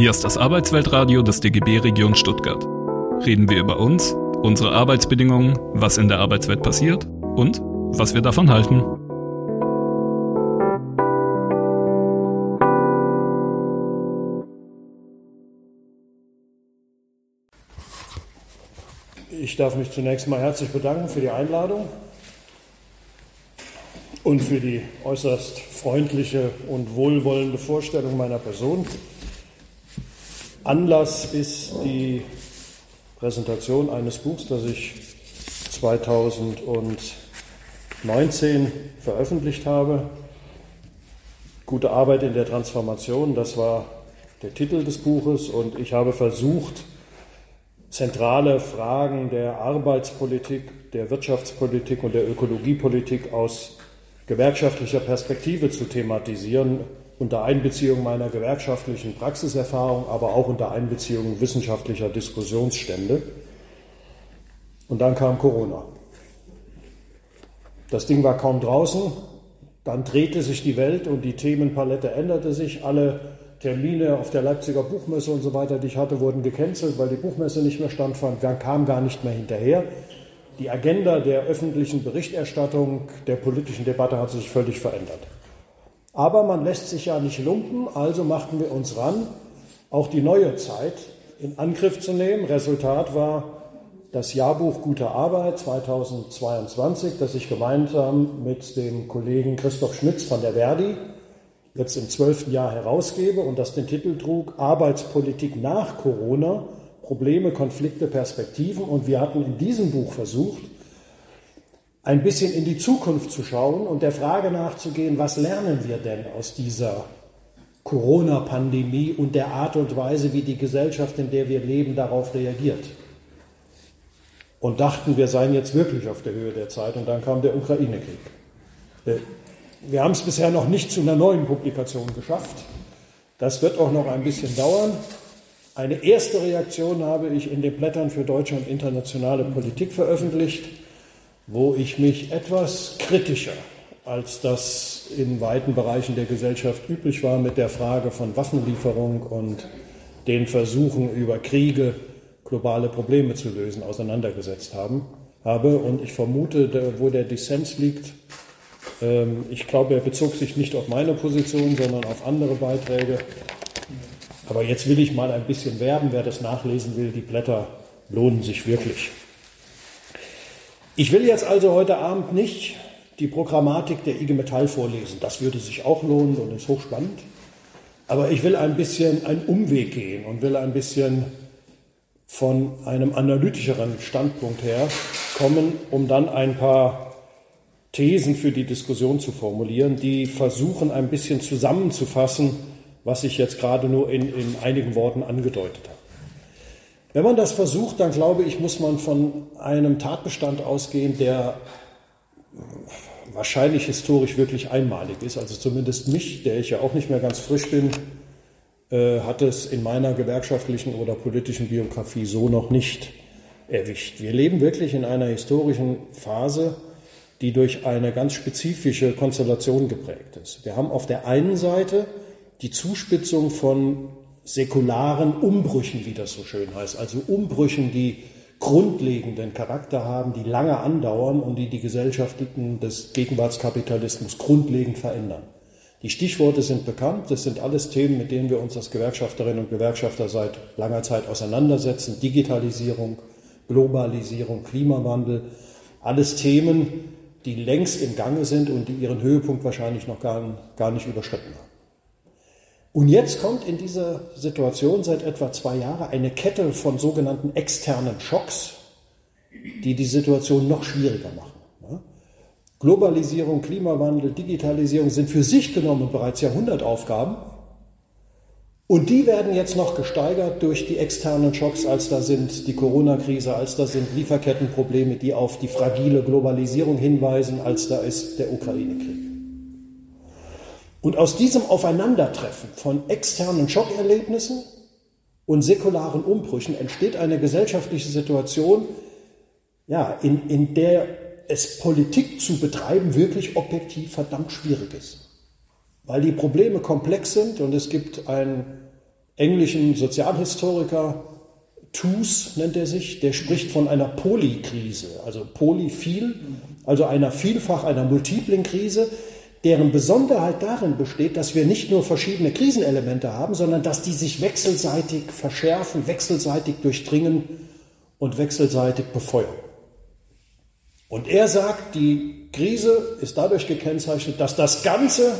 Hier ist das Arbeitsweltradio des DGB Region Stuttgart. Reden wir über uns, unsere Arbeitsbedingungen, was in der Arbeitswelt passiert und was wir davon halten. Ich darf mich zunächst mal herzlich bedanken für die Einladung und für die äußerst freundliche und wohlwollende Vorstellung meiner Person. Anlass ist die Präsentation eines Buchs, das ich 2019 veröffentlicht habe. Gute Arbeit in der Transformation, das war der Titel des Buches und ich habe versucht, zentrale Fragen der Arbeitspolitik, der Wirtschaftspolitik und der Ökologiepolitik aus gewerkschaftlicher Perspektive zu thematisieren, unter Einbeziehung meiner gewerkschaftlichen Praxiserfahrung, aber auch unter Einbeziehung wissenschaftlicher Diskussionsstände. Und dann kam Corona. Das Ding war kaum draußen, dann drehte sich die Welt und die Themenpalette änderte sich. Alle Termine auf der Leipziger Buchmesse und so weiter, die ich hatte, wurden gecancelt, weil die Buchmesse nicht mehr standfand. Wir kamen gar nicht mehr hinterher. Die Agenda der öffentlichen Berichterstattung, der politischen Debatte hat sich völlig verändert. Aber man lässt sich ja nicht lumpen, also machten wir uns ran, auch die neue Zeit in Angriff zu nehmen. Resultat war das Jahrbuch Gute Arbeit 2022, das ich gemeinsam mit dem Kollegen Christoph Schmitz von der Verdi jetzt im zwölften Jahr herausgebe und das den Titel trug Arbeitspolitik nach Corona – Probleme, Konflikte, Perspektiven. Und wir hatten in diesem Buch versucht, ein bisschen in die Zukunft zu schauen und der Frage nachzugehen, was lernen wir denn aus dieser Corona-Pandemie und der Art und Weise, wie die Gesellschaft, in der wir leben, darauf reagiert. Und dachten, wir seien jetzt wirklich auf der Höhe der Zeit und dann kam der Ukraine-Krieg. Äh, wir haben es bisher noch nicht zu einer neuen Publikation geschafft. Das wird auch noch ein bisschen dauern. Eine erste Reaktion habe ich in den Blättern für deutsche und internationale Politik veröffentlicht, wo ich mich etwas kritischer, als das in weiten Bereichen der Gesellschaft üblich war, mit der Frage von Waffenlieferung und den Versuchen über Kriege globale Probleme zu lösen, auseinandergesetzt haben, habe. Und ich vermute, wo der Dissens liegt, ähm, ich glaube, er bezog sich nicht auf meine Position, sondern auf andere Beiträge. Aber jetzt will ich mal ein bisschen werben. Wer das nachlesen will, die Blätter lohnen sich wirklich. Ich will jetzt also heute Abend nicht die Programmatik der IG Metall vorlesen. Das würde sich auch lohnen und ist hochspannend. Aber ich will ein bisschen einen Umweg gehen und will ein bisschen von einem analytischeren Standpunkt her kommen, um dann ein paar Thesen für die Diskussion zu formulieren, die versuchen ein bisschen zusammenzufassen, was ich jetzt gerade nur in, in einigen Worten angedeutet habe. Wenn man das versucht, dann glaube ich, muss man von einem Tatbestand ausgehen, der wahrscheinlich historisch wirklich einmalig ist. Also zumindest mich, der ich ja auch nicht mehr ganz frisch bin, äh, hat es in meiner gewerkschaftlichen oder politischen Biografie so noch nicht erwischt. Wir leben wirklich in einer historischen Phase, die durch eine ganz spezifische Konstellation geprägt ist. Wir haben auf der einen Seite die Zuspitzung von säkularen Umbrüchen, wie das so schön heißt, also Umbrüchen, die grundlegenden Charakter haben, die lange andauern und die die Gesellschaften des Gegenwartskapitalismus grundlegend verändern. Die Stichworte sind bekannt, das sind alles Themen, mit denen wir uns als Gewerkschafterinnen und Gewerkschafter seit langer Zeit auseinandersetzen. Digitalisierung, Globalisierung, Klimawandel, alles Themen, die längst im Gange sind und die ihren Höhepunkt wahrscheinlich noch gar, gar nicht überschritten haben. Und jetzt kommt in dieser Situation seit etwa zwei Jahren eine Kette von sogenannten externen Schocks, die die Situation noch schwieriger machen. Globalisierung, Klimawandel, Digitalisierung sind für sich genommen bereits Jahrhundertaufgaben. Und die werden jetzt noch gesteigert durch die externen Schocks, als da sind die Corona-Krise, als da sind Lieferkettenprobleme, die auf die fragile Globalisierung hinweisen, als da ist der Ukraine-Krieg. Und aus diesem Aufeinandertreffen von externen Schockerlebnissen und säkularen Umbrüchen entsteht eine gesellschaftliche Situation, ja, in, in der es Politik zu betreiben wirklich objektiv verdammt schwierig ist. Weil die Probleme komplex sind und es gibt ein englischen Sozialhistoriker Toos nennt er sich, der spricht von einer Polykrise, also polyphil, also einer vielfach, einer multiplen Krise, deren Besonderheit darin besteht, dass wir nicht nur verschiedene Krisenelemente haben, sondern dass die sich wechselseitig verschärfen, wechselseitig durchdringen und wechselseitig befeuern. Und er sagt, die Krise ist dadurch gekennzeichnet, dass das Ganze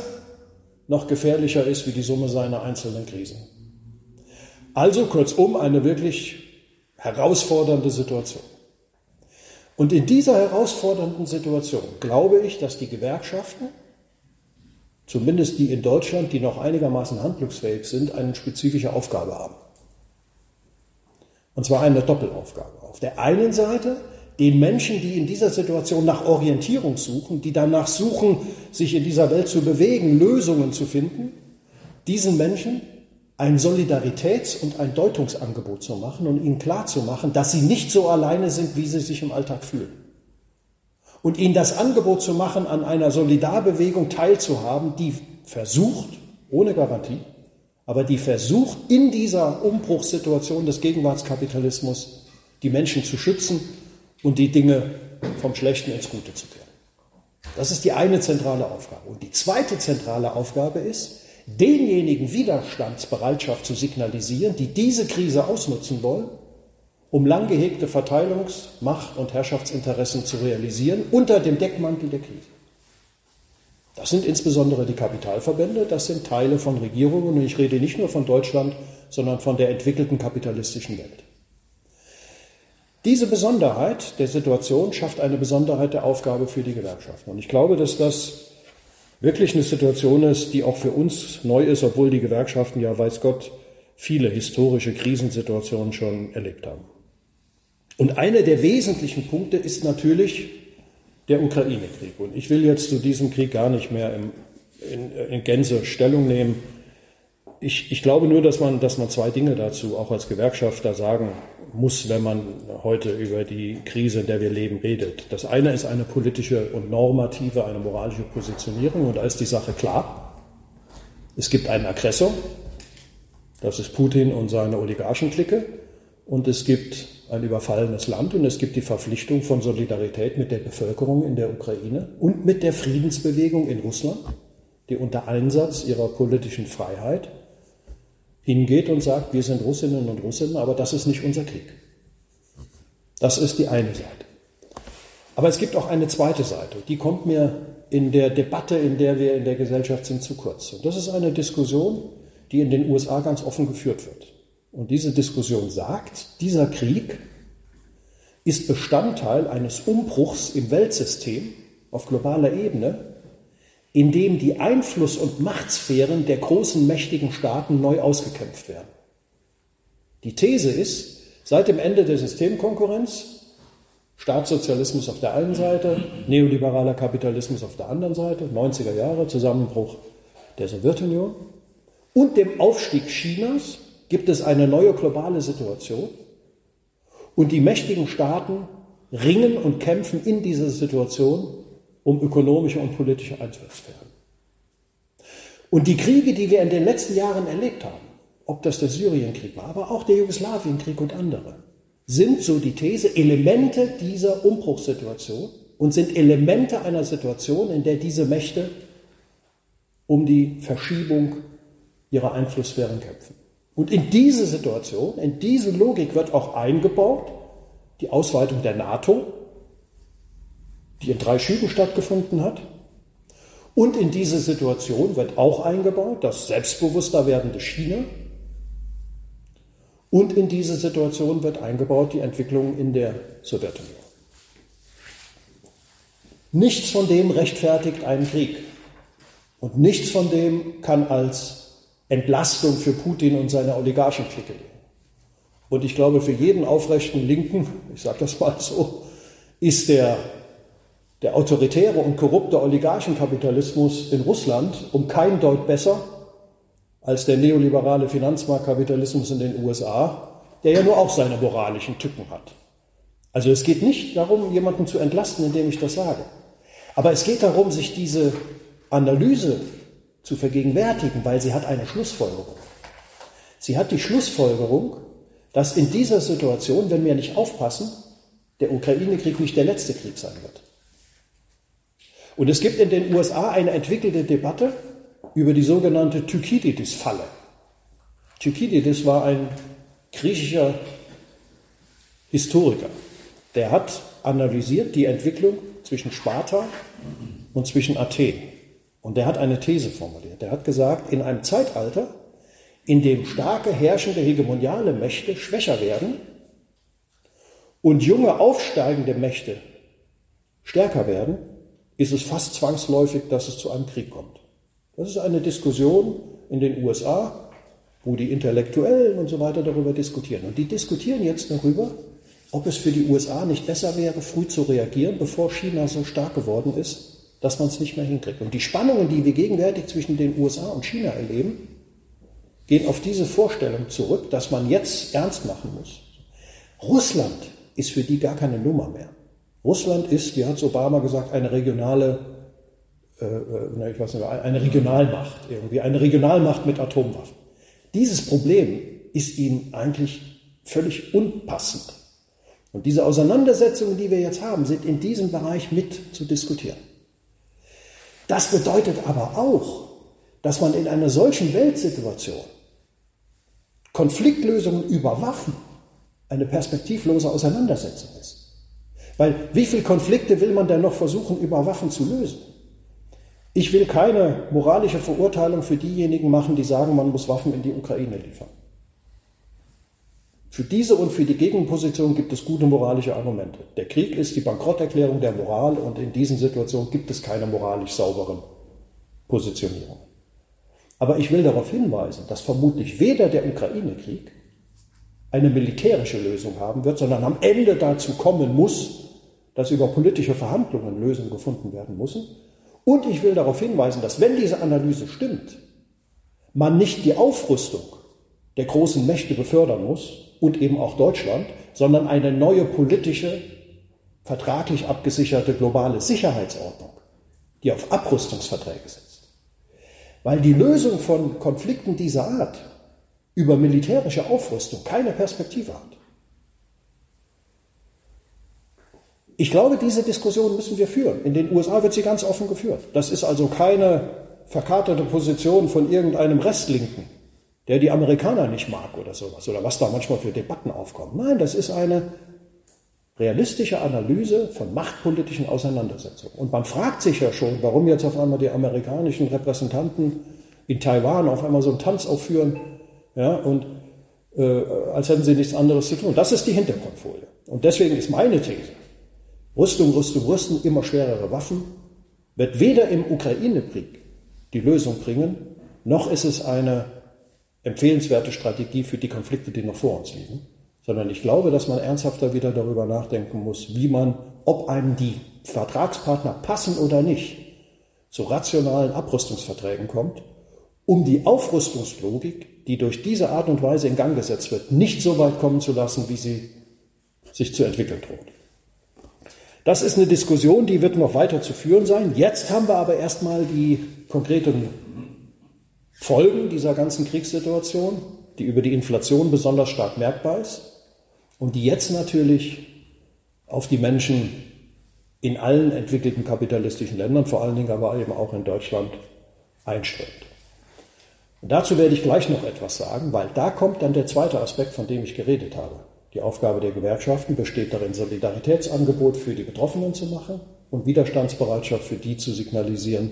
noch gefährlicher ist wie die Summe seiner einzelnen Krisen. Also kurzum eine wirklich herausfordernde Situation. Und in dieser herausfordernden Situation glaube ich, dass die Gewerkschaften, zumindest die in Deutschland, die noch einigermaßen handlungsfähig sind, eine spezifische Aufgabe haben. Und zwar eine Doppelaufgabe. Auf der einen Seite den Menschen, die in dieser Situation nach Orientierung suchen, die danach suchen, sich in dieser Welt zu bewegen, Lösungen zu finden, diesen Menschen ein Solidaritäts- und ein Deutungsangebot zu machen und ihnen klarzumachen, dass sie nicht so alleine sind, wie sie sich im Alltag fühlen. Und ihnen das Angebot zu machen, an einer Solidarbewegung teilzuhaben, die versucht, ohne Garantie, aber die versucht, in dieser Umbruchssituation des Gegenwartskapitalismus die Menschen zu schützen und die Dinge vom Schlechten ins Gute zu kehren. Das ist die eine zentrale Aufgabe. Und die zweite zentrale Aufgabe ist, denjenigen Widerstandsbereitschaft zu signalisieren, die diese Krise ausnutzen wollen, um lang gehegte Verteilungs-, Macht- und Herrschaftsinteressen zu realisieren unter dem Deckmantel der Krise. Das sind insbesondere die Kapitalverbände, das sind Teile von Regierungen und ich rede nicht nur von Deutschland, sondern von der entwickelten kapitalistischen Welt. Diese Besonderheit der Situation schafft eine Besonderheit der Aufgabe für die Gewerkschaften. Und ich glaube, dass das wirklich eine Situation ist, die auch für uns neu ist, obwohl die Gewerkschaften ja, weiß Gott, viele historische Krisensituationen schon erlebt haben. Und einer der wesentlichen Punkte ist natürlich der Ukraine-Krieg. Und ich will jetzt zu diesem Krieg gar nicht mehr im, in, in, Gänze Stellung nehmen. Ich, ich glaube nur, dass man, dass man zwei Dinge dazu auch als Gewerkschafter sagen muss, wenn man heute über die Krise, in der wir leben, redet. Das eine ist eine politische und normative, eine moralische Positionierung und da ist die Sache klar. Es gibt einen Aggressor, das ist Putin und seine Oligarchenklicke und es gibt ein überfallenes Land und es gibt die Verpflichtung von Solidarität mit der Bevölkerung in der Ukraine und mit der Friedensbewegung in Russland, die unter Einsatz ihrer politischen Freiheit hingeht und sagt, wir sind Russinnen und Russen, aber das ist nicht unser Krieg. Das ist die eine Seite. Aber es gibt auch eine zweite Seite, die kommt mir in der Debatte, in der wir in der Gesellschaft sind, zu kurz. Und das ist eine Diskussion, die in den USA ganz offen geführt wird. Und diese Diskussion sagt, dieser Krieg ist Bestandteil eines Umbruchs im Weltsystem auf globaler Ebene, in dem die Einfluss- und Machtsphären der großen, mächtigen Staaten neu ausgekämpft werden. Die These ist, seit dem Ende der Systemkonkurrenz, Staatssozialismus auf der einen Seite, neoliberaler Kapitalismus auf der anderen Seite, 90er Jahre, Zusammenbruch der Sowjetunion und dem Aufstieg Chinas gibt es eine neue globale Situation und die mächtigen Staaten ringen und kämpfen in dieser Situation um ökonomische und politische Einflusssphären. Und die Kriege, die wir in den letzten Jahren erlebt haben, ob das der Syrienkrieg war, aber auch der Jugoslawienkrieg und andere, sind so die These Elemente dieser Umbruchssituation und sind Elemente einer Situation, in der diese Mächte um die Verschiebung ihrer Einflusssphären kämpfen. Und in diese Situation, in diese Logik wird auch eingebaut die Ausweitung der NATO, die in drei Schüben stattgefunden hat. Und in diese Situation wird auch eingebaut das selbstbewusster werdende China. Und in diese Situation wird eingebaut die Entwicklung in der Sowjetunion. Nichts von dem rechtfertigt einen Krieg. Und nichts von dem kann als Entlastung für Putin und seine Oligarchenklicke. Und ich glaube, für jeden aufrechten Linken, ich sage das mal so, ist der der autoritäre und korrupte Oligarchenkapitalismus in Russland um kein Deut besser als der neoliberale Finanzmarktkapitalismus in den USA, der ja nur auch seine moralischen Tücken hat. Also es geht nicht darum, jemanden zu entlasten, indem ich das sage. Aber es geht darum, sich diese Analyse zu vergegenwärtigen, weil sie hat eine Schlussfolgerung. Sie hat die Schlussfolgerung, dass in dieser Situation, wenn wir nicht aufpassen, der Ukraine-Krieg nicht der letzte Krieg sein wird. Und es gibt in den USA eine entwickelte Debatte über die sogenannte Thukydides-Falle. Thukydides war ein griechischer Historiker. Der hat analysiert die Entwicklung zwischen Sparta und zwischen Athen. Und der hat eine These formuliert. Der hat gesagt, in einem Zeitalter, in dem starke herrschende hegemoniale Mächte schwächer werden und junge aufsteigende Mächte stärker werden, ist es fast zwangsläufig, dass es zu einem Krieg kommt. Das ist eine Diskussion in den USA, wo die Intellektuellen und so weiter darüber diskutieren. Und die diskutieren jetzt darüber, ob es für die USA nicht besser wäre, früh zu reagieren, bevor China so stark geworden ist, dass man es nicht mehr hinkriegt. Und die Spannungen, die wir gegenwärtig zwischen den USA und China erleben, gehen auf diese Vorstellung zurück, dass man jetzt ernst machen muss. Russland ist für die gar keine Nummer mehr. Russland ist, wie hat Obama gesagt, eine regionale, äh, äh ich weiß nicht, eine Regionalmacht, irgendwie eine Regionalmacht mit Atomwaffen. Dieses Problem ist ihnen eigentlich völlig unpassend. Und diese Auseinandersetzungen, die wir jetzt haben, sind in diesem Bereich mit zu diskutieren. Das bedeutet aber auch, dass man in einer solchen Weltsituation Konfliktlösungen über Waffen eine perspektivlose Auseinandersetzung ist. Weil wie viele Konflikte will man denn noch versuchen, über Waffen zu lösen? Ich will keine moralische Verurteilung für diejenigen machen, die sagen, man muss Waffen in die Ukraine liefern. Für diese und für die Gegenposition gibt es gute moralische Argumente. Der Krieg ist die Bankrotterklärung der Moral und in diesen Situationen gibt es keine moralisch sauberen Positionierungen. Aber ich will darauf hinweisen, dass vermutlich weder der Ukraine-Krieg eine militärische Lösung haben wird, sondern am Ende dazu kommen muss, dass über politische Verhandlungen Lösungen gefunden werden müssen. Und ich will darauf hinweisen, dass wenn diese Analyse stimmt, man nicht die Aufrüstung der großen Mächte befördern muss, und eben auch Deutschland, sondern eine neue politische, vertraglich abgesicherte globale Sicherheitsordnung, die auf Abrüstungsverträge setzt. Weil die Lösung von Konflikten dieser Art über militärische Aufrüstung keine Perspektive hat. Ich glaube, diese Diskussion müssen wir führen. In den USA wird sie ganz offen geführt. Das ist also keine verkaterte Position von irgendeinem Restlinken, der die Amerikaner nicht mag oder sowas, oder was da manchmal für Debatten aufkommen. Nein, das ist eine realistische Analyse von machtpolitischen Auseinandersetzungen. Und man fragt sich ja schon, warum jetzt auf einmal die amerikanischen Repräsentanten in Taiwan auf einmal so einen Tanz aufführen, ja, und äh, als hätten sie nichts anderes zu tun. Das ist die Hintergrundfolie. Und deswegen ist meine These, Rüstung, Rüstung, Rüstung, immer schwerere Waffen, wird weder im Ukraine-Krieg die Lösung bringen, noch ist es eine empfehlenswerte Strategie für die Konflikte, die noch vor uns liegen, sondern ich glaube, dass man ernsthafter wieder darüber nachdenken muss, wie man, ob einem die Vertragspartner passen oder nicht, zu rationalen Abrüstungsverträgen kommt, um die Aufrüstungslogik, die durch diese Art und Weise in Gang gesetzt wird, nicht so weit kommen zu lassen, wie sie sich zu entwickeln droht. Das ist eine Diskussion, die wird noch weiter zu führen sein. Jetzt haben wir aber erstmal die konkreten Folgen dieser ganzen Kriegssituation, die über die Inflation besonders stark merkbar ist und die jetzt natürlich auf die Menschen in allen entwickelten kapitalistischen Ländern, vor allen Dingen aber eben auch in Deutschland, einströmt. Und dazu werde ich gleich noch etwas sagen, weil da kommt dann der zweite Aspekt, von dem ich geredet habe. Die Aufgabe der Gewerkschaften besteht darin, Solidaritätsangebot für die Betroffenen zu machen und Widerstandsbereitschaft für die zu signalisieren,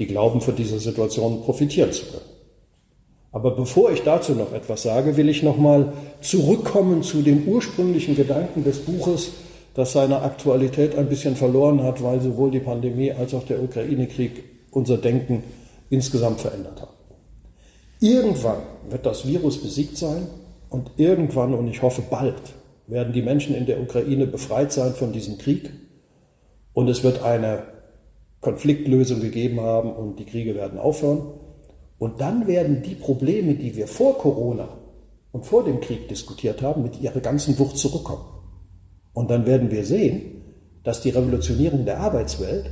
die glauben, von dieser Situation profitieren zu können. Aber bevor ich dazu noch etwas sage, will ich nochmal zurückkommen zu dem ursprünglichen Gedanken des Buches, das seine Aktualität ein bisschen verloren hat, weil sowohl die Pandemie als auch der Ukraine-Krieg unser Denken insgesamt verändert haben. Irgendwann wird das Virus besiegt sein und irgendwann, und ich hoffe bald, werden die Menschen in der Ukraine befreit sein von diesem Krieg und es wird eine Konfliktlösung gegeben haben und die Kriege werden aufhören. Und dann werden die Probleme, die wir vor Corona und vor dem Krieg diskutiert haben, mit ihrer ganzen Wucht zurückkommen. Und dann werden wir sehen, dass die Revolutionierung der Arbeitswelt,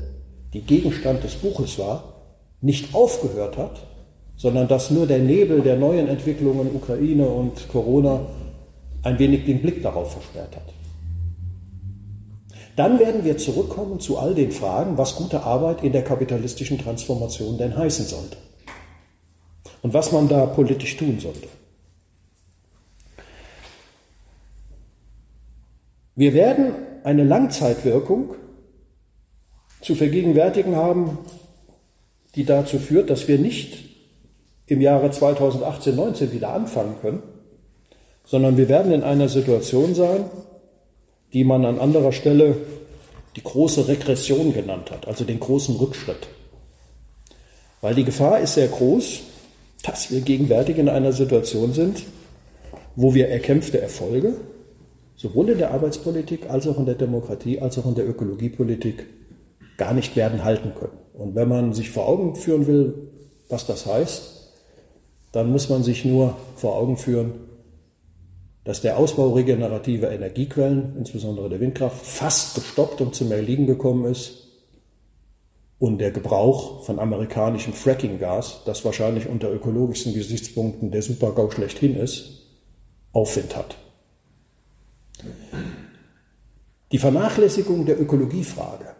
die Gegenstand des Buches war, nicht aufgehört hat, sondern dass nur der Nebel der neuen Entwicklungen Ukraine und Corona ein wenig den Blick darauf versperrt hat. Dann werden wir zurückkommen zu all den Fragen, was gute Arbeit in der kapitalistischen Transformation denn heißen sollte und was man da politisch tun sollte. Wir werden eine Langzeitwirkung zu vergegenwärtigen haben, die dazu führt, dass wir nicht im Jahre 2018, 19 wieder anfangen können, sondern wir werden in einer Situation sein, die man an anderer Stelle die große Regression genannt hat, also den großen Rückschritt. Weil die Gefahr ist sehr groß, dass wir gegenwärtig in einer Situation sind, wo wir erkämpfte Erfolge, sowohl in der Arbeitspolitik als auch in der Demokratie, als auch in der Ökologiepolitik, gar nicht werden halten können. Und wenn man sich vor Augen führen will, was das heißt, dann muss man sich nur vor Augen führen, dass der Ausbau regenerativer Energiequellen, insbesondere der Windkraft, fast gestoppt und zum Erliegen gekommen ist und der Gebrauch von amerikanischem Fracking-Gas, das wahrscheinlich unter ökologischsten Gesichtspunkten der Supergau schlechthin ist, Aufwind hat. Die Vernachlässigung der Ökologiefrage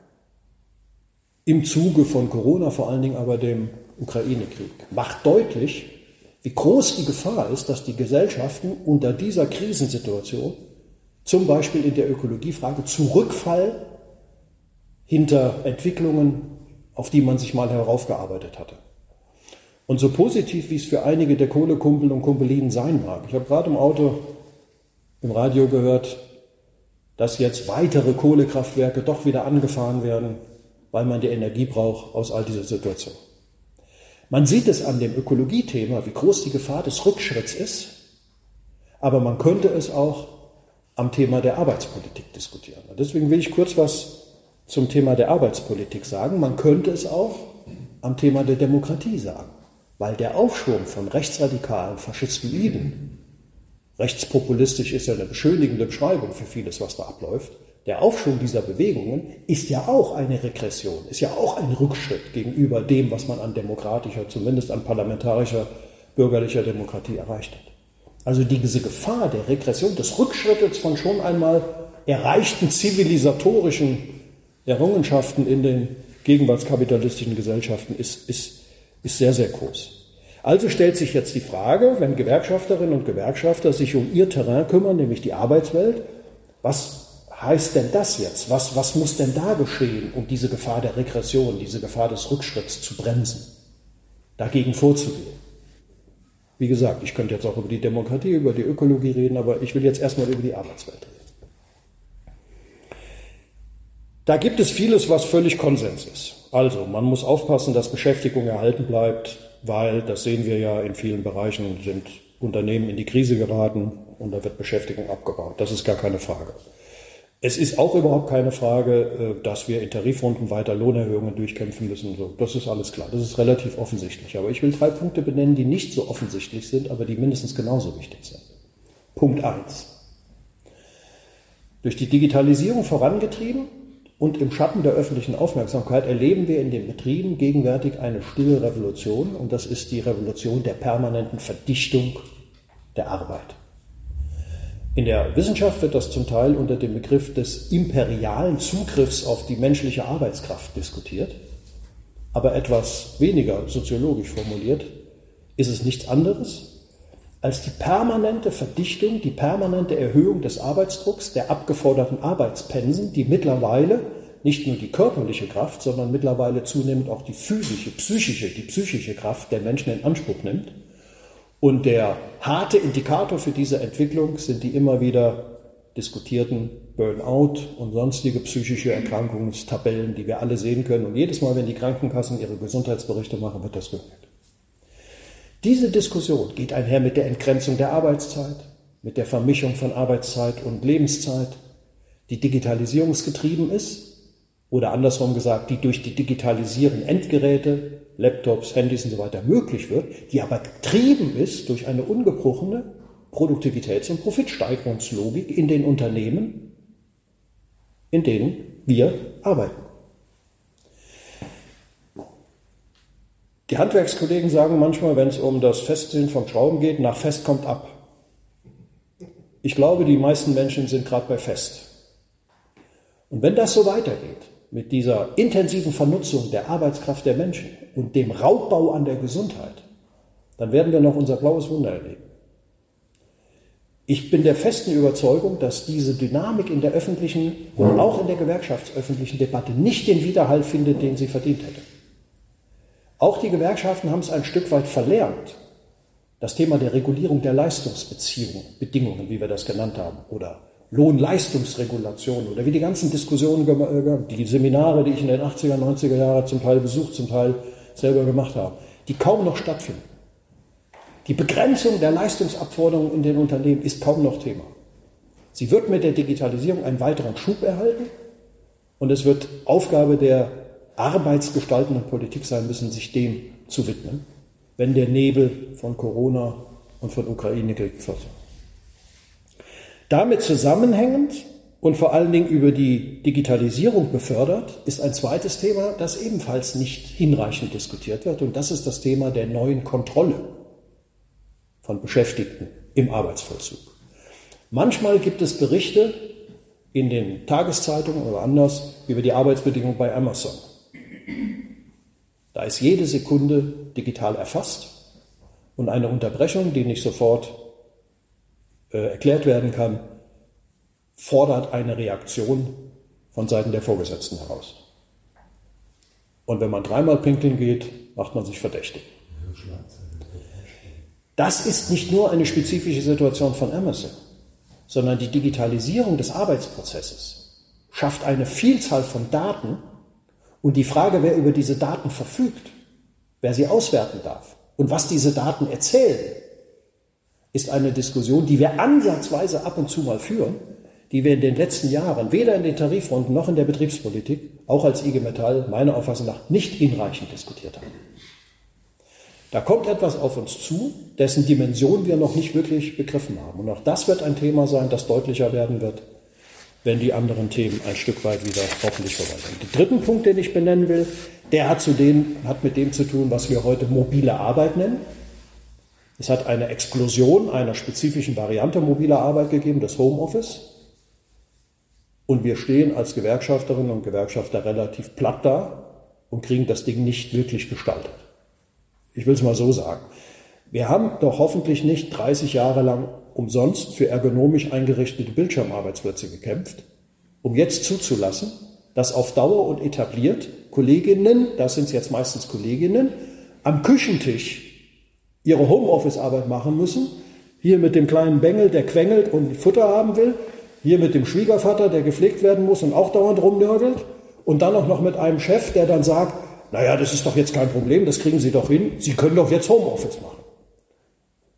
im Zuge von Corona, vor allen Dingen aber dem Ukraine-Krieg, macht deutlich, wie groß die Gefahr ist, dass die Gesellschaften unter dieser Krisensituation, zum Beispiel in der Ökologiefrage, zurückfallen hinter Entwicklungen, auf die man sich mal heraufgearbeitet hatte. Und so positiv, wie es für einige der Kohlekumpel und Kumpelinen sein mag, ich habe gerade im Auto, im Radio gehört, dass jetzt weitere Kohlekraftwerke doch wieder angefahren werden, weil man die Energie braucht aus all dieser Situation. Man sieht es an dem Ökologiethema, wie groß die Gefahr des Rückschritts ist, aber man könnte es auch am Thema der Arbeitspolitik diskutieren. Und deswegen will ich kurz was zum Thema der Arbeitspolitik sagen. Man könnte es auch am Thema der Demokratie sagen, weil der Aufschwung von rechtsradikalen Faschistoiden, rechtspopulistisch ist ja eine beschönigende Beschreibung für vieles, was da abläuft, der Aufschwung dieser Bewegungen ist ja auch eine Regression, ist ja auch ein Rückschritt gegenüber dem, was man an demokratischer, zumindest an parlamentarischer, bürgerlicher Demokratie erreicht hat. Also diese Gefahr der Regression, des Rückschrittes von schon einmal erreichten zivilisatorischen Errungenschaften in den gegenwartskapitalistischen Gesellschaften ist, ist, ist sehr, sehr groß. Also stellt sich jetzt die Frage, wenn Gewerkschafterinnen und Gewerkschafter sich um ihr Terrain kümmern, nämlich die Arbeitswelt, was heißt denn das jetzt? Was, was muss denn da geschehen, um diese Gefahr der Regression, diese Gefahr des Rückschritts zu bremsen, dagegen vorzugehen? Wie gesagt, ich könnte jetzt auch über die Demokratie, über die Ökologie reden, aber ich will jetzt erstmal über die Arbeitswelt reden. Da gibt es vieles, was völlig Konsens ist. Also, man muss aufpassen, dass Beschäftigung erhalten bleibt, weil, das sehen wir ja in vielen Bereichen, sind Unternehmen in die Krise geraten und da wird Beschäftigung abgebaut. Das ist gar keine Frage. Es ist auch überhaupt keine Frage, äh, dass wir in Tarifrunden weiter Lohnerhöhungen durchkämpfen müssen. das ist alles klar. Das ist relativ offensichtlich. Aber ich will drei Punkte benennen, die nicht so offensichtlich sind, aber die mindestens genauso wichtig sind. Punkt eins: Durch die Digitalisierung vorangetrieben und im Schatten der öffentlichen Aufmerksamkeit erleben wir in den Betrieben gegenwärtig eine stille Revolution und das ist die Revolution der permanenten Verdichtung der Arbeit. In der Wissenschaft wird das zum Teil unter dem Begriff des imperialen Zugriffs auf die menschliche Arbeitskraft diskutiert. Aber etwas weniger soziologisch formuliert ist es nichts anderes als die permanente Verdichtung, die permanente Erhöhung des Arbeitsdrucks, der abgeforderten Arbeitspensen, die mittlerweile nicht nur die körperliche Kraft, sondern mittlerweile zunehmend auch die physische, psychische, die psychische Kraft der Menschen in Anspruch nimmt und der harte Indikator für diese Entwicklung sind die immer wieder diskutierten Burnout und sonstige psychische Erkrankungstabellen, die wir alle sehen können. Und jedes Mal, wenn die Krankenkassen ihre Gesundheitsberichte machen, wird das gehört. Diese Diskussion geht einher mit der Entgrenzung der Arbeitszeit, mit der Vermischung von Arbeitszeit und Lebenszeit, die digitalisierungsgetrieben ist oder andersrum gesagt, die durch die Digitalisierung Endgeräte, Laptops, Handys und so weiter möglich wird, die aber getrieben ist durch eine ungebrochene Produktivitäts- und Profitsteigerungslogik in den Unternehmen, in denen wir arbeiten. Die Handwerkskollegen sagen manchmal, wenn es um das Festziehen von Schrauben geht, nach Fest kommt ab. Ich glaube, die meisten Menschen sind gerade bei Fest. Und wenn das so weitergeht, mit dieser intensiven Vernutzung der Arbeitskraft der Menschen und dem Raubbau an der Gesundheit, dann werden wir noch unser blaues Wunder erleben. Ich bin der festen Überzeugung, dass diese Dynamik in der öffentlichen und auch in der gewerkschaftsöffentlichen Debatte nicht den Widerhall findet, den sie verdient hätte. Auch die Gewerkschaften haben es ein Stück weit verlernt, das Thema der Regulierung der Leistungsbeziehungen, Bedingungen, wie wir das genannt haben, oder Lohnleistungsregulation oder wie die ganzen Diskussionen, äh, die Seminare, die ich in den 80er, 90er Jahren zum Teil besucht, zum Teil selber gemacht habe, die kaum noch stattfinden. Die Begrenzung der Leistungsabforderungen in den Unternehmen ist kaum noch Thema. Sie wird mit der Digitalisierung einen weiteren Schub erhalten und es wird Aufgabe der arbeitsgestaltenden Politik sein müssen, sich dem zu widmen, wenn der Nebel von Corona und von Ukraine-Krieg versorgt. Damit zusammenhängend und vor allen Dingen über die Digitalisierung befördert, ist ein zweites Thema, das ebenfalls nicht hinreichend diskutiert wird, und das ist das Thema der neuen Kontrolle von Beschäftigten im Arbeitsvollzug. Manchmal gibt es Berichte in den Tageszeitungen oder anders über die Arbeitsbedingungen bei Amazon. Da ist jede Sekunde digital erfasst und eine Unterbrechung, die nicht sofort äh, erklärt werden kann, fordert eine Reaktion von Seiten der Vorgesetzten heraus. Und wenn man dreimal pinkeln geht, macht man sich verdächtig. Das ist nicht nur eine spezifische Situation von Amazon, sondern die Digitalisierung des Arbeitsprozesses schafft eine Vielzahl von Daten und die Frage, wer über diese Daten verfügt, wer sie auswerten darf und was diese Daten erzählen, ist eine Diskussion, die wir ansatzweise ab und zu mal führen, die wir in den letzten Jahren weder in den Tarifrunden noch in der Betriebspolitik, auch als IG Metall meiner Auffassung nach, nicht hinreichend diskutiert haben. Da kommt etwas auf uns zu, dessen Dimension wir noch nicht wirklich begriffen haben. Und auch das wird ein Thema sein, das deutlicher werden wird, wenn die anderen Themen ein Stück weit wieder hoffentlich vorbei sind. Den dritten Punkt, den ich benennen will, der hat, zu dem, hat mit dem zu tun, was wir heute mobile Arbeit nennen. Es hat eine Explosion einer spezifischen Variante mobiler Arbeit gegeben, das Homeoffice. Und wir stehen als Gewerkschafterinnen und Gewerkschafter relativ platt da und kriegen das Ding nicht wirklich gestaltet. Ich will es mal so sagen. Wir haben doch hoffentlich nicht 30 Jahre lang umsonst für ergonomisch eingerichtete Bildschirmarbeitsplätze gekämpft, um jetzt zuzulassen, dass auf Dauer und etabliert Kolleginnen, das sind jetzt meistens Kolleginnen, am Küchentisch ihre Homeoffice-Arbeit machen müssen. Hier mit dem kleinen Bengel, der quengelt und Futter haben will. Hier mit dem Schwiegervater, der gepflegt werden muss und auch dauernd rumnörgelt. Und dann auch noch mit einem Chef, der dann sagt, naja, das ist doch jetzt kein Problem, das kriegen Sie doch hin, Sie können doch jetzt Homeoffice machen.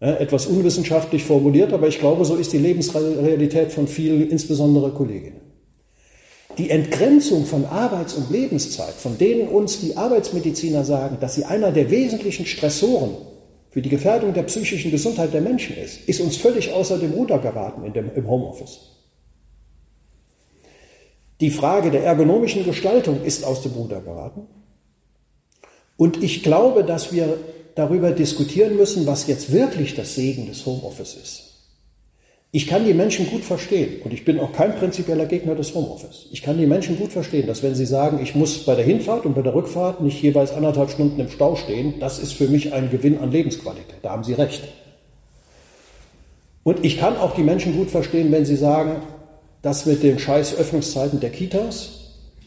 Ja, etwas unwissenschaftlich formuliert, aber ich glaube, so ist die Lebensrealität von vielen, insbesondere Kolleginnen. Die Entgrenzung von Arbeits- und Lebenszeit, von denen uns die Arbeitsmediziner sagen, dass sie einer der wesentlichen Stressoren für die Gefährdung der psychischen Gesundheit der Menschen ist, ist uns völlig außer dem Ruder geraten in dem, im Homeoffice. Die Frage der ergonomischen Gestaltung ist aus dem Ruder geraten. Und ich glaube, dass wir darüber diskutieren müssen, was jetzt wirklich das Segen des Homeoffice ist. Ich kann die Menschen gut verstehen und ich bin auch kein prinzipieller Gegner des Homeoffice. Ich kann die Menschen gut verstehen, dass wenn sie sagen, ich muss bei der Hinfahrt und bei der Rückfahrt nicht jeweils anderthalb Stunden im Stau stehen, das ist für mich ein Gewinn an Lebensqualität. Da haben sie recht. Und ich kann auch die Menschen gut verstehen, wenn sie sagen, das mit den scheiß Öffnungszeiten der Kitas,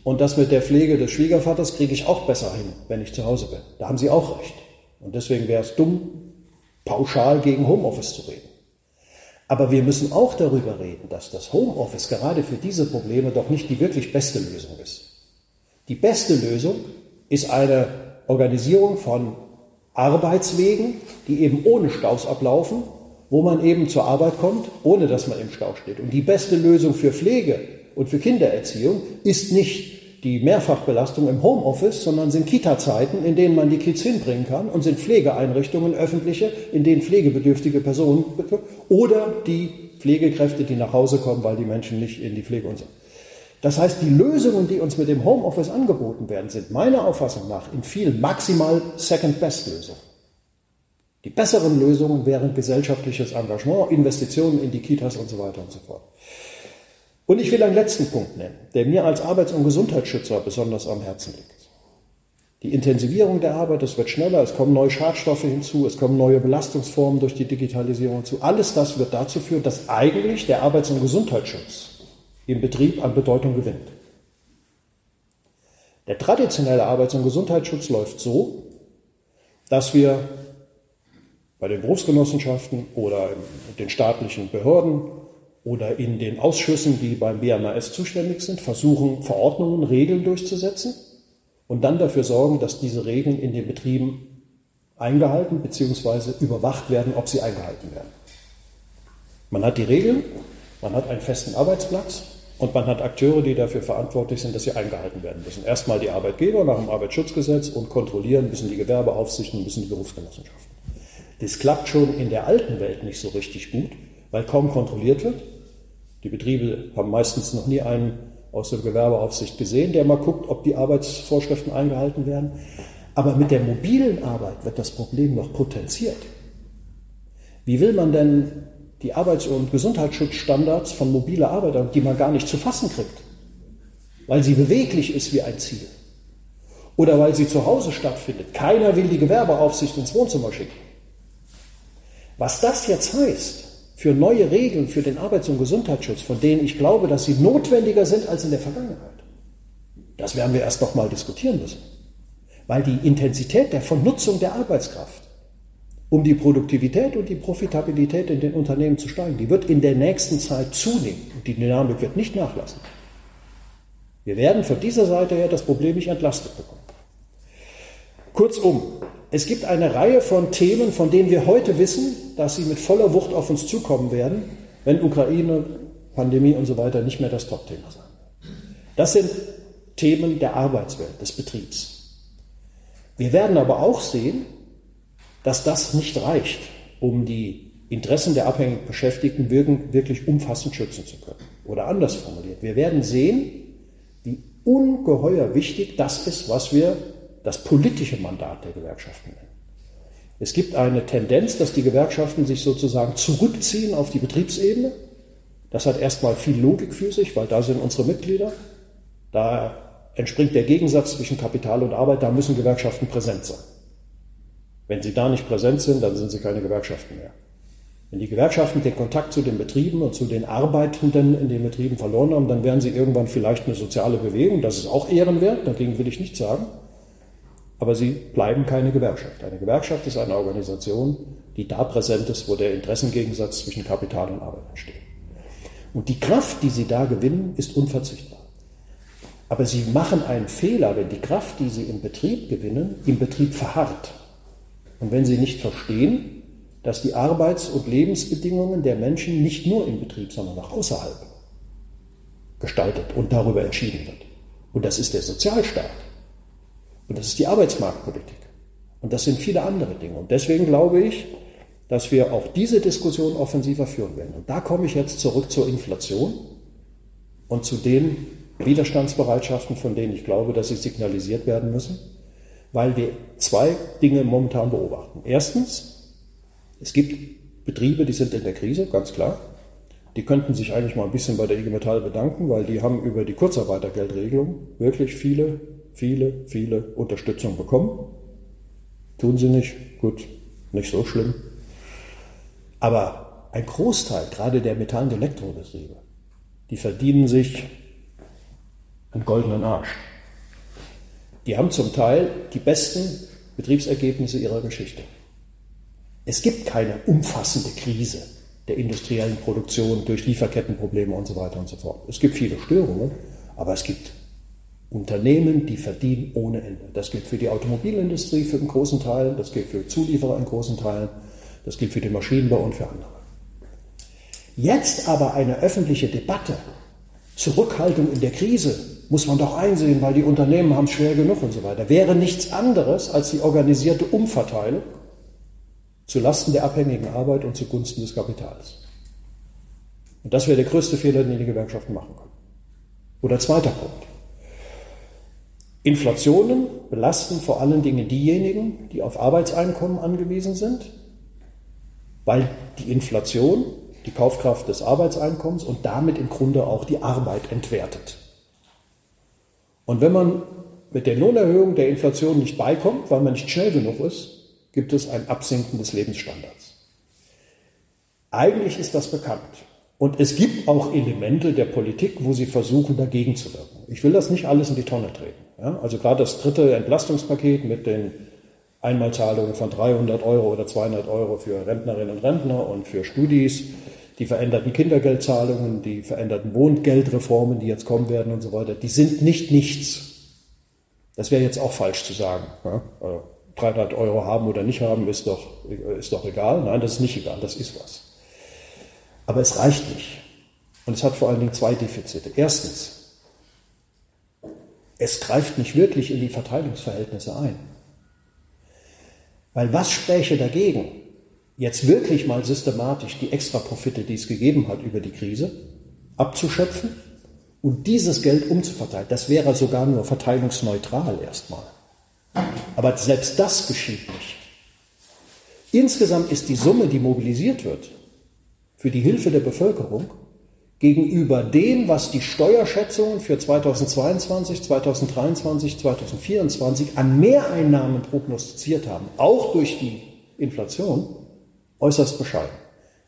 und das mit der Pflege des Schwiegervaters kriege ich auch besser hin, wenn ich zu Hause bin. Da haben Sie auch recht. Und deswegen wäre es dumm, pauschal gegen Homeoffice zu reden. Aber wir müssen auch darüber reden, dass das Homeoffice gerade für diese Probleme doch nicht die wirklich beste Lösung ist. Die beste Lösung ist eine Organisierung von Arbeitswegen, die eben ohne Staus ablaufen, wo man eben zur Arbeit kommt, ohne dass man im Stau steht. Und die beste Lösung für Pflege und für Kindererziehung ist nicht die Mehrfachbelastung im Homeoffice, sondern sind Kita-Zeiten, in denen man die Kids hinbringen kann und sind Pflegeeinrichtungen öffentliche, in denen pflegebedürftige Personen oder die Pflegekräfte, die nach Hause kommen, weil die Menschen nicht in die Pflege und so. Das heißt, die Lösungen, die uns mit dem Homeoffice angeboten werden, sind meiner Auffassung nach in vielen maximal Second-Best-Lösungen. Die besseren Lösungen wären gesellschaftliches Engagement, Investitionen in die Kitas und so weiter und so fort. Und ich will einen letzten Punkt nennen, der mir als Arbeits- und Gesundheitsschützer besonders am Herzen liegt. Die Intensivierung der Arbeit, es wird schneller, es kommen neue Schadstoffe hinzu, es kommen neue Belastungsformen durch die Digitalisierung hinzu. Alles das wird dazu führen, dass eigentlich der Arbeits- und Gesundheitsschutz im Betrieb an Bedeutung gewinnt. Der traditionelle Arbeits- und Gesundheitsschutz läuft so, dass wir bei den Berufsgenossenschaften oder den staatlichen Behörden oder in den Ausschüssen, die beim BMAS zuständig sind, versuchen, Verordnungen, Regeln durchzusetzen und dann dafür sorgen, dass diese Regeln in den Betrieben eingehalten bzw. überwacht werden, ob sie eingehalten werden. Man hat die Regeln, man hat einen festen Arbeitsplatz und man hat Akteure, die dafür verantwortlich sind, dass sie eingehalten werden müssen. Erstmal die Arbeitgeber nach dem Arbeitsschutzgesetz und kontrollieren müssen die Gewerbeaufsichten, müssen die Berufsgenossenschaften. Das klappt schon in der alten Welt nicht so richtig gut, weil kaum kontrolliert wird. Die Betriebe haben meistens noch nie einen aus der Gewerbeaufsicht gesehen, der mal guckt, ob die Arbeitsvorschriften eingehalten werden. Aber mit der mobilen Arbeit wird das Problem noch potenziert. Wie will man denn die Arbeits- und Gesundheitsschutzstandards von mobiler Arbeit, die man gar nicht zu fassen kriegt, weil sie beweglich ist wie ein Ziel oder weil sie zu Hause stattfindet. Keiner will die Gewerbeaufsicht ins Wohnzimmer schicken. Was das jetzt heißt für neue Regeln für den Arbeits- und Gesundheitsschutz, von denen ich glaube, dass sie notwendiger sind als in der Vergangenheit, das werden wir erst noch mal diskutieren müssen. Weil die Intensität der Vernutzung der Arbeitskraft, um die Produktivität und die Profitabilität in den Unternehmen zu steigen, die wird in der nächsten Zeit zunehmen und die Dynamik wird nicht nachlassen. Wir werden von dieser Seite her das Problem nicht entlastet bekommen. Kurzum, es gibt eine Reihe von Themen, von denen wir heute wissen, dass sie mit voller Wucht auf uns zukommen werden, wenn Ukraine, Pandemie und so weiter nicht mehr das Top-Thema sein. Das sind Themen der Arbeitswelt, des Betriebs. Wir werden aber auch sehen, dass das nicht reicht, um die Interessen der abhängig Beschäftigten wirklich umfassend schützen zu können. Oder anders formuliert, wir werden sehen, wie ungeheuer wichtig das ist, was wir das politische Mandat der Gewerkschaften nennen. Es gibt eine Tendenz, dass die Gewerkschaften sich sozusagen zurückziehen auf die Betriebsebene. Das hat erstmal viel Logik für sich, weil da sind unsere Mitglieder. Da entspringt der Gegensatz zwischen Kapital und Arbeit, da müssen Gewerkschaften präsent sein. Wenn sie da nicht präsent sind, dann sind sie keine Gewerkschaften mehr. Wenn die Gewerkschaften den Kontakt zu den Betrieben und zu den Arbeitenden in den Betrieben verloren haben, dann werden sie irgendwann vielleicht eine soziale Bewegung. Das ist auch ehrenwert, dagegen will ich nichts sagen aber sie bleiben keine Gewerkschaft. Eine Gewerkschaft ist eine Organisation, die da präsent ist, wo der Interessengegensatz zwischen Kapital und Arbeit entsteht. Und die Kraft, die sie da gewinnen, ist unverzichtbar. Aber sie machen einen Fehler, wenn die Kraft, die sie im Betrieb gewinnen, im Betrieb verharrt. Und wenn sie nicht verstehen, dass die Arbeits- und Lebensbedingungen der Menschen nicht nur im Betrieb, sondern auch außerhalb gestaltet und darüber entschieden wird. Und das ist der Sozialstaat. Und das ist die Arbeitsmarktpolitik. Und das sind viele andere Dinge. Und deswegen glaube ich, dass wir auch diese Diskussion offensiver führen werden. Und da komme ich jetzt zurück zur Inflation und zu den Widerstandsbereitschaften, von denen ich glaube, dass sie signalisiert werden müssen, weil wir zwei Dinge momentan beobachten. Erstens, es gibt Betriebe, die sind in der Krise, ganz klar. Die könnten sich eigentlich mal ein bisschen bei der IG Metall bedanken, weil die haben über die Kurzarbeitergeldregelung wirklich viele viele, viele Unterstützung bekommen. Tun sie nicht, gut, nicht so schlimm. Aber ein Großteil, gerade der Metall- und Elektrobetriebe, die verdienen sich einen goldenen Arsch. Die haben zum Teil die besten Betriebsergebnisse ihrer Geschichte. Es gibt keine umfassende Krise der industriellen Produktion durch Lieferkettenprobleme und so weiter und so fort. Es gibt viele Störungen, aber es gibt Unternehmen, die verdienen ohne Ende. Das gilt für die Automobilindustrie für einen großen Teil, das gilt für Zulieferer in großen Teilen, das gilt für den Maschinenbau und für andere. Jetzt aber eine öffentliche Debatte, Zurückhaltung in der Krise, muss man doch einsehen, weil die Unternehmen haben es schwer genug und so weiter, wäre nichts anderes als die organisierte Umverteilung zulasten der abhängigen Arbeit und zugunsten des Kapitals. Und das wäre der größte Fehler, den die Gewerkschaften machen können. Oder zweiter Punkt. Inflationen belasten vor allen Dingen diejenigen, die auf Arbeitseinkommen angewiesen sind, weil die Inflation die Kaufkraft des Arbeitseinkommens und damit im Grunde auch die Arbeit entwertet. Und wenn man mit der Lohnerhöhung der Inflation nicht beikommt, weil man nicht schnell genug ist, gibt es ein Absinken des Lebensstandards. Eigentlich ist das bekannt. Und es gibt auch Elemente der Politik, wo sie versuchen, dagegen zu wirken. Ich will das nicht alles in die Tonne treten. Ja? Also gerade das dritte Entlastungspaket mit den Einmalzahlungen von 300 Euro oder 200 Euro für Rentnerinnen und Rentner und für Studis, die veränderten Kindergeldzahlungen, die veränderten Wohngeldreformen, die jetzt kommen werden und so weiter, die sind nicht nichts. Das wäre jetzt auch falsch zu sagen. Ja? 300 Euro haben oder nicht haben, ist doch, ist doch egal. Nein, das ist nicht egal, das ist was. Aber es reicht nicht. Und es hat vor allen Dingen zwei Defizite. Erstens, es greift nicht wirklich in die Verteilungsverhältnisse ein. Weil was spräche dagegen, jetzt wirklich mal systematisch die Extraprofite, die es gegeben hat über die Krise, abzuschöpfen und dieses Geld umzuverteilen? Das wäre sogar nur verteilungsneutral erstmal. Aber selbst das geschieht nicht. Insgesamt ist die Summe, die mobilisiert wird, für die Hilfe der Bevölkerung gegenüber dem, was die Steuerschätzungen für 2022, 2023, 2024 an Mehreinnahmen prognostiziert haben, auch durch die Inflation, äußerst bescheiden.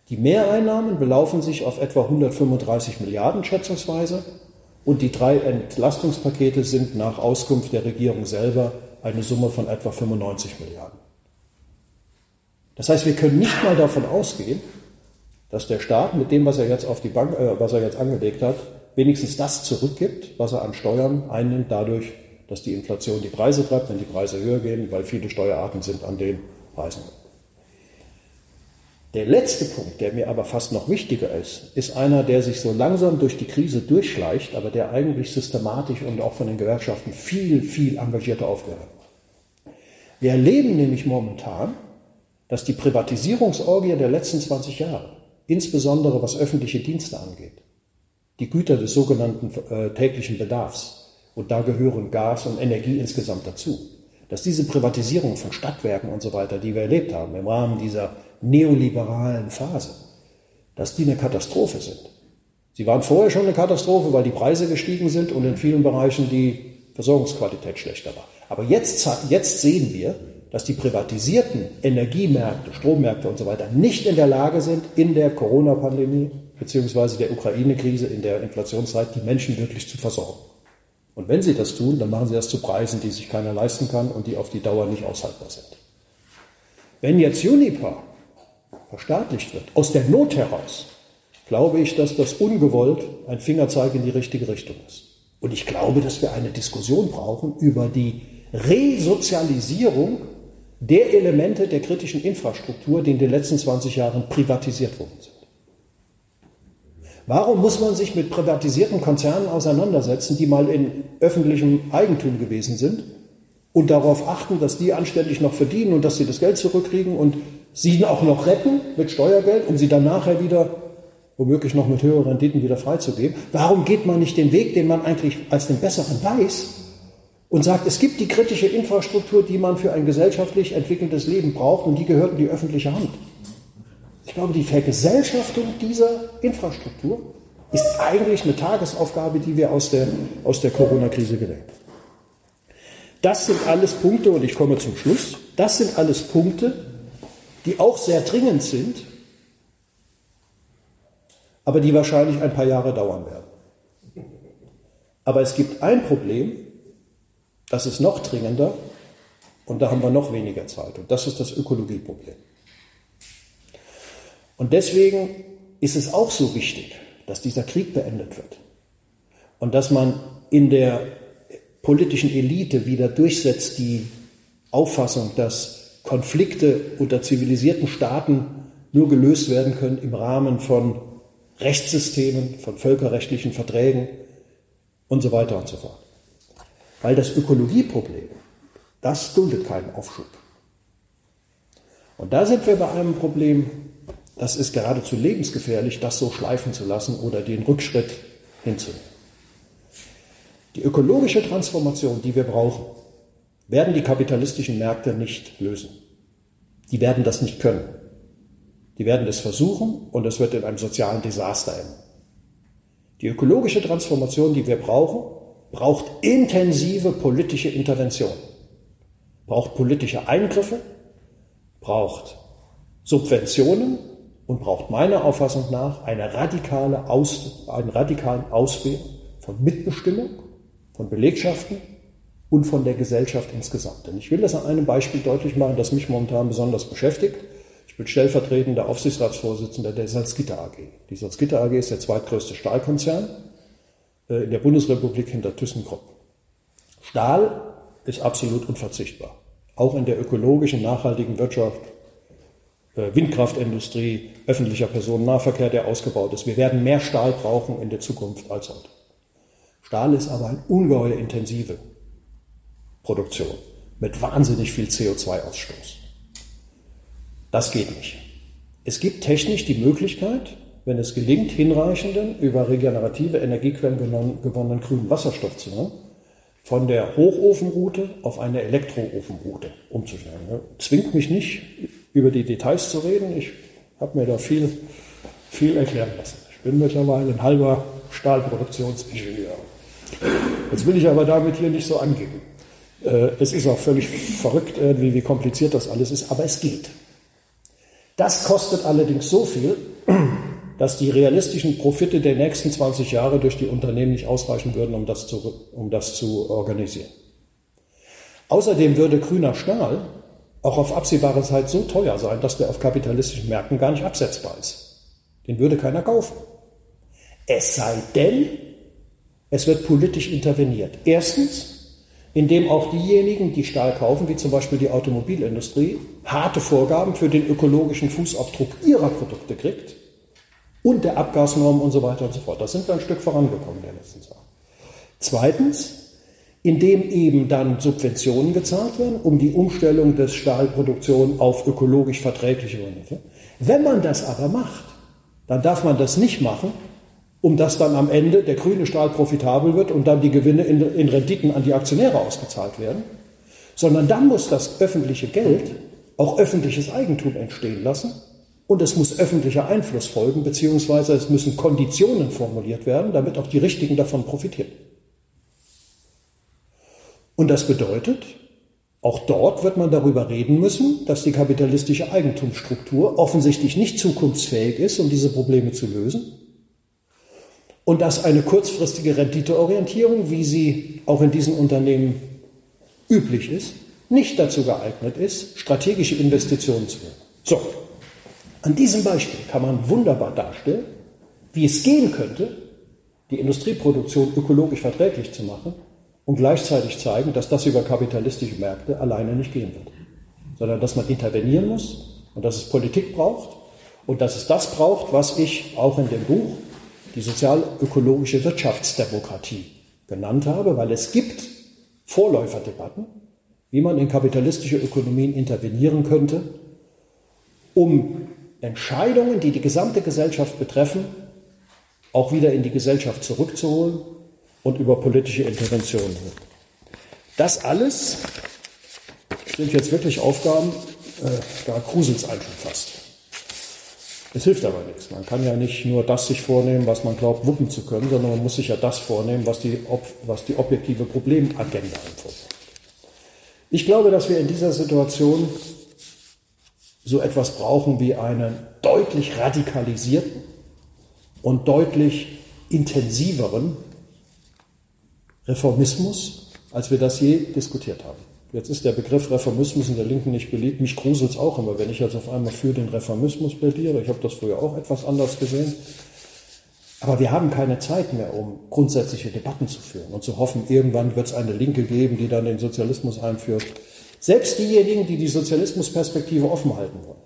Die Mehreinnahmen belaufen sich auf etwa 135 Milliarden schätzungsweise und die drei Entlastungspakete sind nach Auskunft der Regierung selber eine Summe von etwa 95 Milliarden. Das heißt, wir können nicht mal davon ausgehen, dass der Staat mit dem, was er jetzt auf die Bank, äh, was er jetzt angelegt hat, wenigstens das zurückgibt, was er an Steuern einnimmt, dadurch, dass die Inflation die Preise treibt, wenn die Preise höher gehen, weil viele Steuerarten sind an den Preisen. Der letzte Punkt, der mir aber fast noch wichtiger ist, ist einer, der sich so langsam durch die Krise durchschleicht, aber der eigentlich systematisch und auch von den Gewerkschaften viel, viel engagierter aufgehört. Wir erleben nämlich momentan, dass die Privatisierungsorgie der letzten 20 Jahre insbesondere was öffentliche Dienste angeht. Die Güter des sogenannten äh, täglichen Bedarfs, und da gehören Gas und Energie insgesamt dazu, dass diese Privatisierung von Stadtwerken und so weiter, die wir erlebt haben im Rahmen dieser neoliberalen Phase, dass die eine Katastrophe sind. Sie waren vorher schon eine Katastrophe, weil die Preise gestiegen sind und in vielen Bereichen die Versorgungsqualität schlechter war. Aber jetzt, jetzt sehen wir, dass die privatisierten Energiemärkte, Strommärkte und so weiter nicht in der Lage sind, in der Corona-Pandemie bzw. der Ukraine-Krise, in der Inflationszeit, die Menschen wirklich zu versorgen. Und wenn sie das tun, dann machen sie das zu Preisen, die sich keiner leisten kann und die auf die Dauer nicht aushaltbar sind. Wenn jetzt Uniper verstaatlicht wird, aus der Not heraus, glaube ich, dass das ungewollt ein Fingerzeig in die richtige Richtung ist. Und ich glaube, dass wir eine Diskussion brauchen über die Resozialisierung der Elemente der kritischen Infrastruktur, die in den letzten 20 Jahren privatisiert worden sind. Warum muss man sich mit privatisierten Konzernen auseinandersetzen, die mal in öffentlichem Eigentum gewesen sind und darauf achten, dass die anständig noch verdienen und dass sie das Geld zurückkriegen und sie auch noch retten mit Steuergeld, um sie dann nachher wieder womöglich noch mit höheren Renditen wieder freizugeben? Warum geht man nicht den Weg, den man eigentlich als den besseren weiß, und sagt, es gibt die kritische Infrastruktur, die man für ein gesellschaftlich entwickeltes Leben braucht und die gehört in die öffentliche Hand. Ich glaube, die Vergesellschaftung dieser Infrastruktur ist eigentlich eine Tagesaufgabe, die wir aus der, aus der Corona-Krise gelernt haben. Das sind alles Punkte, und ich komme zum Schluss, das sind alles Punkte, die auch sehr dringend sind, aber die wahrscheinlich ein paar Jahre dauern werden. Aber es gibt ein Problem, das ist noch dringender und da haben wir noch weniger Zeit. Und das ist das Ökologieproblem. Und deswegen ist es auch so wichtig, dass dieser Krieg beendet wird. Und dass man in der politischen Elite wieder durchsetzt die Auffassung, dass Konflikte unter zivilisierten Staaten nur gelöst werden können im Rahmen von Rechtssystemen, von völkerrechtlichen Verträgen und so weiter und so fort. Weil das Ökologieproblem, das duldet keinen Aufschub. Und da sind wir bei einem Problem, das ist geradezu lebensgefährlich, das so schleifen zu lassen oder den Rückschritt hinzunehmen. Die ökologische Transformation, die wir brauchen, werden die kapitalistischen Märkte nicht lösen. Die werden das nicht können. Die werden es versuchen und es wird in einem sozialen Desaster enden. Die ökologische Transformation, die wir brauchen, braucht intensive politische Intervention, braucht politische Eingriffe, braucht Subventionen und braucht meiner Auffassung nach eine radikale Aus, einen radikalen Ausweg von Mitbestimmung, von Belegschaften und von der Gesellschaft insgesamt. Denn ich will das an einem Beispiel deutlich machen, das mich momentan besonders beschäftigt. Ich bin stellvertretender Aufsichtsratsvorsitzender der Salzgitter AG. Die Salzgitter AG ist der zweitgrößte Stahlkonzern in der Bundesrepublik hinter ThyssenKrupp. Stahl ist absolut unverzichtbar. Auch in der ökologischen, nachhaltigen Wirtschaft, äh, Windkraftindustrie, öffentlicher Personennahverkehr, der ausgebaut ist. Wir werden mehr Stahl brauchen in der Zukunft als heute. Stahl ist aber eine ungeheuer intensive Produktion mit wahnsinnig viel CO2-Ausstoß. Das geht nicht. Es gibt technisch die Möglichkeit, wenn es gelingt, hinreichenden, über regenerative Energiequellen gewonnenen grünen Wasserstoff zu nehmen, von der Hochofenroute auf eine Elektroofenroute umzustellen. Zwingt mich nicht, über die Details zu reden. Ich habe mir da viel, viel erklären lassen. Ich bin mittlerweile ein halber Stahlproduktionsingenieur. Jetzt will ich aber damit hier nicht so angeben. Äh, es ist auch völlig verrückt, irgendwie, wie kompliziert das alles ist, aber es geht. Das kostet allerdings so viel, dass die realistischen Profite der nächsten 20 Jahre durch die Unternehmen nicht ausreichen würden, um das zu, um das zu organisieren. Außerdem würde grüner Stahl auch auf absehbare Zeit so teuer sein, dass der auf kapitalistischen Märkten gar nicht absetzbar ist. Den würde keiner kaufen. Es sei denn, es wird politisch interveniert. Erstens, indem auch diejenigen, die Stahl kaufen, wie zum Beispiel die Automobilindustrie, harte Vorgaben für den ökologischen Fußabdruck ihrer Produkte kriegt und der Abgasnormen und so weiter und so fort. Da sind wir ein Stück vorangekommen in der letzten Zeit. Zweitens, indem eben dann Subventionen gezahlt werden, um die Umstellung des Stahlproduktion auf ökologisch verträgliche Berufe. Wenn man das aber macht, dann darf man das nicht machen, um dass dann am Ende der grüne Stahl profitabel wird und dann die Gewinne in, in Renditen an die Aktionäre ausgezahlt werden, sondern dann muss das öffentliche Geld auch öffentliches Eigentum entstehen lassen und es muss öffentlicher Einfluss folgen, beziehungsweise es müssen Konditionen formuliert werden, damit auch die Richtigen davon profitieren. Und das bedeutet, auch dort wird man darüber reden müssen, dass die kapitalistische Eigentumsstruktur offensichtlich nicht zukunftsfähig ist, um diese Probleme zu lösen. Und dass eine kurzfristige Renditeorientierung, wie sie auch in diesen Unternehmen üblich ist, nicht dazu geeignet ist, strategische Investitionen zu machen. So, an diesem Beispiel kann man wunderbar darstellen, wie es gehen könnte, die Industrieproduktion ökologisch verträglich zu machen und gleichzeitig zeigen, dass das über kapitalistische Märkte alleine nicht gehen wird, sondern dass man intervenieren muss und dass es Politik braucht und dass es das braucht, was ich auch in dem Buch die sozial-ökologische Wirtschaftsdemokratie genannt habe, weil es gibt Vorläuferdebatten, wie man in kapitalistische Ökonomien intervenieren könnte, um Entscheidungen, die die gesamte Gesellschaft betreffen, auch wieder in die Gesellschaft zurückzuholen und über politische Interventionen. Das alles sind jetzt wirklich Aufgaben, äh, da gruselt es einen schon fast. Es hilft aber nichts. Man kann ja nicht nur das sich vornehmen, was man glaubt, wuppen zu können, sondern man muss sich ja das vornehmen, was die, was die objektive Problemagenda einfordert. Ich glaube, dass wir in dieser Situation so etwas brauchen wie einen deutlich radikalisierten und deutlich intensiveren Reformismus, als wir das je diskutiert haben. Jetzt ist der Begriff Reformismus in der Linken nicht beliebt. Mich gruselt es auch immer, wenn ich jetzt auf einmal für den Reformismus plädiere. Ich habe das früher auch etwas anders gesehen. Aber wir haben keine Zeit mehr, um grundsätzliche Debatten zu führen und zu hoffen, irgendwann wird es eine Linke geben, die dann den Sozialismus einführt. Selbst diejenigen, die die Sozialismusperspektive offen halten wollen,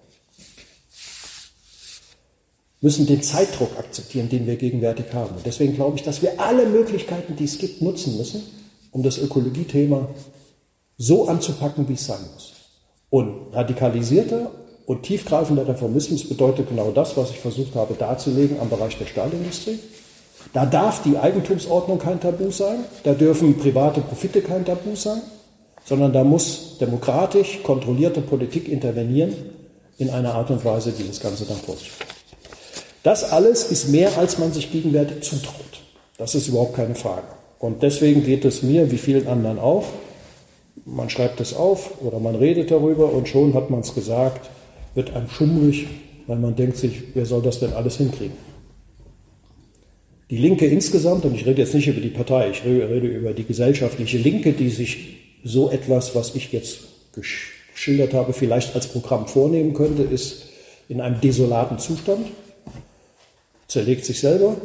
müssen den Zeitdruck akzeptieren, den wir gegenwärtig haben. Und deswegen glaube ich, dass wir alle Möglichkeiten, die es gibt, nutzen müssen, um das Ökologiethema so anzupacken, wie es sein muss. Und radikalisierter und tiefgreifender Reformismus bedeutet genau das, was ich versucht habe darzulegen am Bereich der Stahlindustrie. Da darf die Eigentumsordnung kein Tabu sein, da dürfen private Profite kein Tabu sein, sondern da muss demokratisch kontrollierte Politik intervenieren in einer Art und Weise, die das Ganze dann vor sich bringt. Das alles ist mehr, als man sich gegenwärtig zutraut. Das ist überhaupt keine Frage. Und deswegen geht es mir, wie vielen anderen auch, man schreibt es auf oder man redet darüber und schon hat man es gesagt, wird einem schummrig, weil man denkt sich, wer soll das denn alles hinkriegen? Die Linke insgesamt, und ich rede jetzt nicht über die Partei, ich rede über die gesellschaftliche Linke, die sich so etwas, was ich jetzt geschildert habe, vielleicht als Programm vornehmen könnte, ist in einem desolaten Zustand, zerlegt sich selber.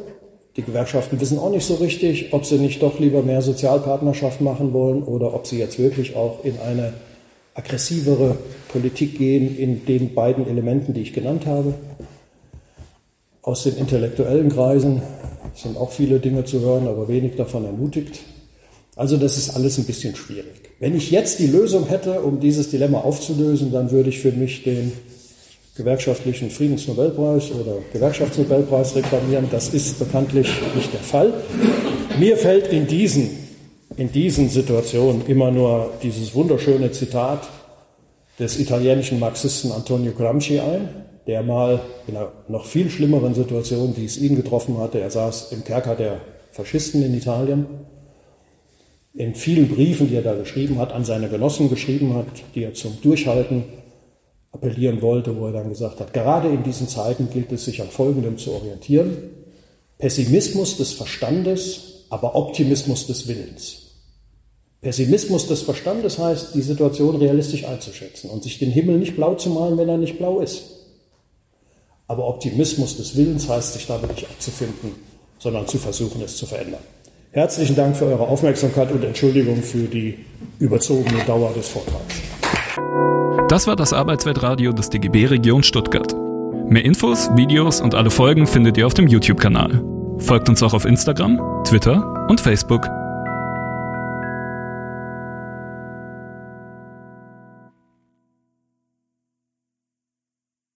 Die Gewerkschaften wissen auch nicht so richtig, ob sie nicht doch lieber mehr Sozialpartnerschaft machen wollen oder ob sie jetzt wirklich auch in eine aggressivere Politik gehen in den beiden Elementen, die ich genannt habe. Aus den intellektuellen Kreisen sind auch viele Dinge zu hören, aber wenig davon ermutigt. Also das ist alles ein bisschen schwierig. Wenn ich jetzt die Lösung hätte, um dieses Dilemma aufzulösen, dann würde ich für mich den gewerkschaftlichen Friedensnobelpreis oder Gewerkschaftsnobelpreis reklamieren. Das ist bekanntlich nicht der Fall. Mir fällt in diesen, in diesen Situationen immer nur dieses wunderschöne Zitat des italienischen Marxisten Antonio Gramsci ein, der mal in einer noch viel schlimmeren Situation, die es ihn getroffen hatte, er saß im Kerker der Faschisten in Italien, in vielen Briefen, die er da geschrieben hat, an seine Genossen geschrieben hat, die er zum Durchhalten appellieren wollte, wo er dann gesagt hat, gerade in diesen Zeiten gilt es sich an Folgendem zu orientieren. Pessimismus des Verstandes, aber Optimismus des Willens. Pessimismus des Verstandes heißt, die Situation realistisch einzuschätzen und sich den Himmel nicht blau zu malen, wenn er nicht blau ist. Aber Optimismus des Willens heißt, sich damit nicht abzufinden, sondern zu versuchen, es zu verändern. Herzlichen Dank für eure Aufmerksamkeit und Entschuldigung für die überzogene Dauer des Vortrags. Das war das Arbeitsweltradio des DGB Region Stuttgart. Mehr Infos, Videos und alle Folgen findet ihr auf dem YouTube-Kanal. Folgt uns auch auf Instagram, Twitter und Facebook.